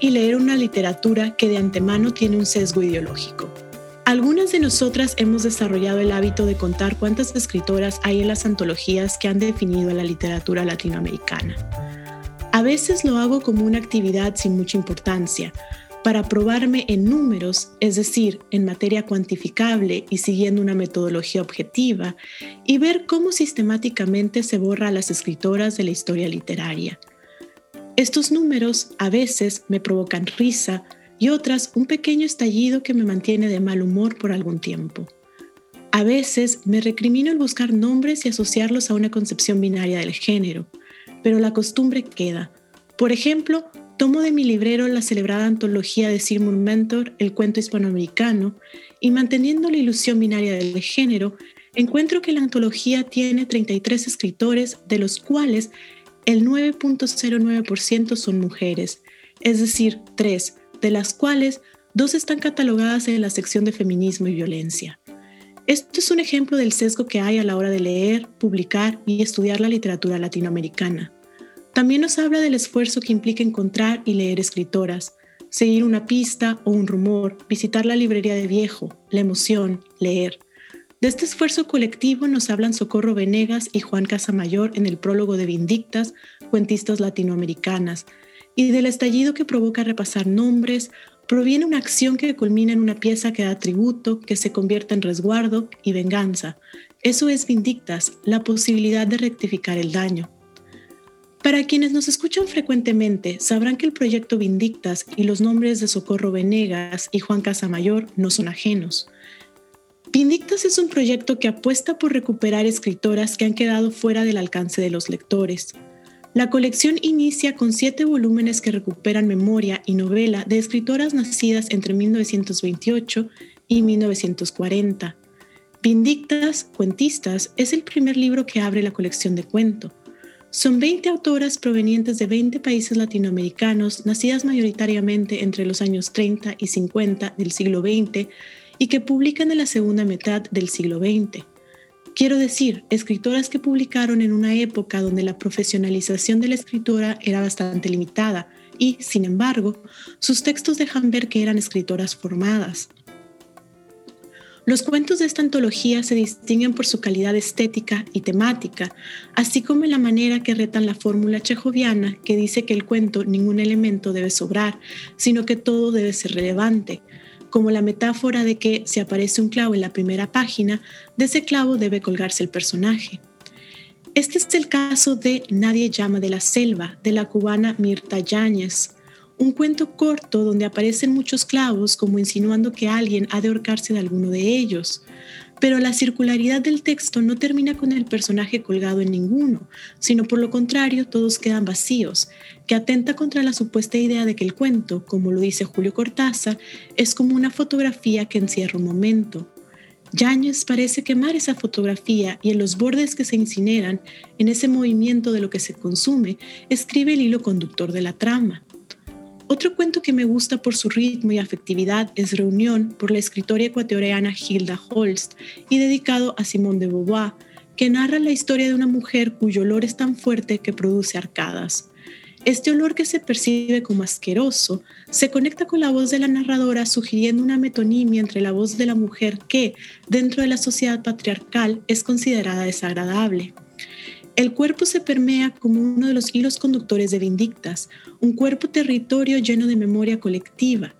y leer una literatura que de antemano tiene un sesgo ideológico? Algunas de nosotras hemos desarrollado el hábito de contar cuántas escritoras hay en las antologías que han definido a la literatura latinoamericana. A veces lo hago como una actividad sin mucha importancia, para probarme en números, es decir, en materia cuantificable y siguiendo una metodología objetiva, y ver cómo sistemáticamente se borra a las escritoras de la historia literaria. Estos números a veces me provocan risa y otras un pequeño estallido que me mantiene de mal humor por algún tiempo. A veces me recrimino el buscar nombres y asociarlos a una concepción binaria del género, pero la costumbre queda. Por ejemplo, tomo de mi librero la celebrada antología de Sigmund Mentor, El cuento hispanoamericano, y manteniendo la ilusión binaria del género, encuentro que la antología tiene 33 escritores, de los cuales el 9.09% son mujeres, es decir, tres, de las cuales dos están catalogadas en la sección de feminismo y violencia. Esto es un ejemplo del sesgo que hay a la hora de leer, publicar y estudiar la literatura latinoamericana. También nos habla del esfuerzo que implica encontrar y leer escritoras, seguir una pista o un rumor, visitar la librería de viejo, la emoción, leer. De este esfuerzo colectivo nos hablan Socorro Venegas y Juan Casamayor en el prólogo de Vindictas, cuentistas latinoamericanas, y del estallido que provoca repasar nombres, proviene una acción que culmina en una pieza que da tributo, que se convierte en resguardo y venganza. Eso es Vindictas, la posibilidad de rectificar el daño. Para quienes nos escuchan frecuentemente, sabrán que el proyecto Vindictas y los nombres de Socorro Venegas y Juan Casamayor no son ajenos. Vindictas es un proyecto que apuesta por recuperar escritoras que han quedado fuera del alcance de los lectores. La colección inicia con siete volúmenes que recuperan memoria y novela de escritoras nacidas entre 1928 y 1940. Vindictas, Cuentistas, es el primer libro que abre la colección de cuento. Son 20 autoras provenientes de 20 países latinoamericanos, nacidas mayoritariamente entre los años 30 y 50 del siglo XX y que publican en la segunda mitad del siglo XX. Quiero decir, escritoras que publicaron en una época donde la profesionalización de la escritora era bastante limitada y, sin embargo, sus textos dejan ver que eran escritoras formadas. Los cuentos de esta antología se distinguen por su calidad estética y temática, así como en la manera que retan la fórmula chejoviana que dice que el cuento ningún elemento debe sobrar, sino que todo debe ser relevante, como la metáfora de que si aparece un clavo en la primera página, de ese clavo debe colgarse el personaje. Este es el caso de Nadie llama de la selva, de la cubana Mirta Yáñez, un cuento corto donde aparecen muchos clavos como insinuando que alguien ha de ahorcarse de alguno de ellos. Pero la circularidad del texto no termina con el personaje colgado en ninguno, sino por lo contrario todos quedan vacíos, que atenta contra la supuesta idea de que el cuento, como lo dice Julio Cortázar, es como una fotografía que encierra un momento. Yáñez parece quemar esa fotografía y en los bordes que se incineran, en ese movimiento de lo que se consume, escribe el hilo conductor de la trama. Otro cuento que me gusta por su ritmo y afectividad es Reunión por la escritora ecuatoriana Hilda Holst y dedicado a Simone de Beauvoir, que narra la historia de una mujer cuyo olor es tan fuerte que produce arcadas. Este olor que se percibe como asqueroso se conecta con la voz de la narradora sugiriendo una metonimia entre la voz de la mujer que, dentro de la sociedad patriarcal, es considerada desagradable. El cuerpo se permea como uno de los hilos conductores de Vindictas, un cuerpo territorio lleno de memoria colectiva.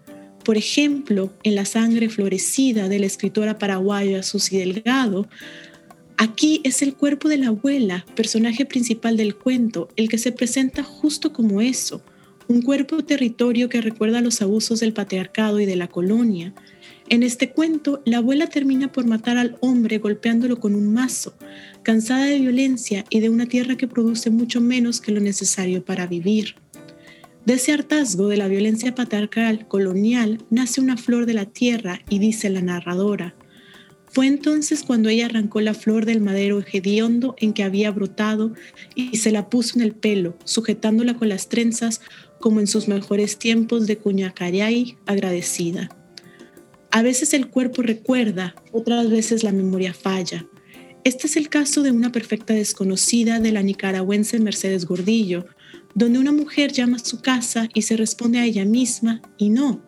Por ejemplo, en La sangre florecida de la escritora paraguaya Susi Delgado, aquí es el cuerpo de la abuela, personaje principal del cuento, el que se presenta justo como eso, un cuerpo territorio que recuerda los abusos del patriarcado y de la colonia, en este cuento, la abuela termina por matar al hombre golpeándolo con un mazo, cansada de violencia y de una tierra que produce mucho menos que lo necesario para vivir. De ese hartazgo de la violencia patriarcal colonial nace una flor de la tierra y dice la narradora. Fue entonces cuando ella arrancó la flor del madero hediondo en que había brotado y se la puso en el pelo, sujetándola con las trenzas como en sus mejores tiempos de Cuñacayay agradecida. A veces el cuerpo recuerda, otras veces la memoria falla. Este es el caso de una perfecta desconocida de la nicaragüense Mercedes Gordillo, donde una mujer llama a su casa y se responde a ella misma y no,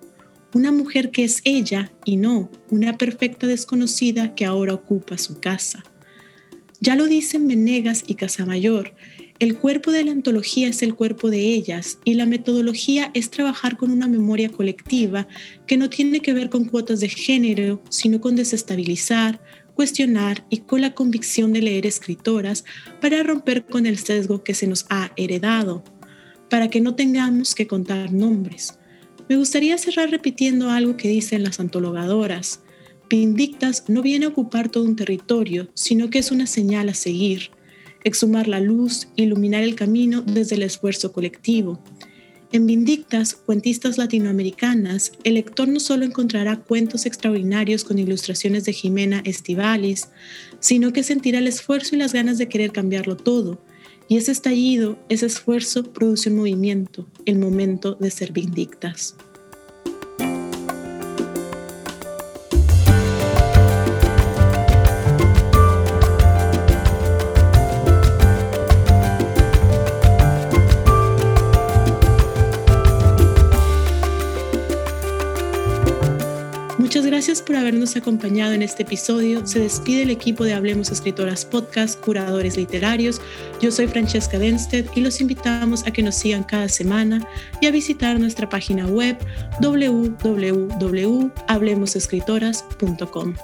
una mujer que es ella y no una perfecta desconocida que ahora ocupa su casa. Ya lo dicen Menegas y Casamayor, el cuerpo de la antología es el cuerpo de ellas y la metodología es trabajar con una memoria colectiva que no tiene que ver con cuotas de género, sino con desestabilizar, cuestionar y con la convicción de leer escritoras para romper con el sesgo que se nos ha heredado, para que no tengamos que contar nombres. Me gustaría cerrar repitiendo algo que dicen las antologadoras. Vindictas no viene a ocupar todo un territorio, sino que es una señal a seguir exhumar la luz, iluminar el camino desde el esfuerzo colectivo. En Vindictas, cuentistas latinoamericanas, el lector no solo encontrará cuentos extraordinarios con ilustraciones de Jimena Estivalis, sino que sentirá el esfuerzo y las ganas de querer cambiarlo todo. Y ese estallido, ese esfuerzo produce un movimiento, el momento de ser Vindictas. Gracias por habernos acompañado en este episodio. Se despide el equipo de Hablemos Escritoras Podcast, curadores literarios. Yo soy Francesca Denstedt y los invitamos a que nos sigan cada semana y a visitar nuestra página web www.hablemosescritoras.com.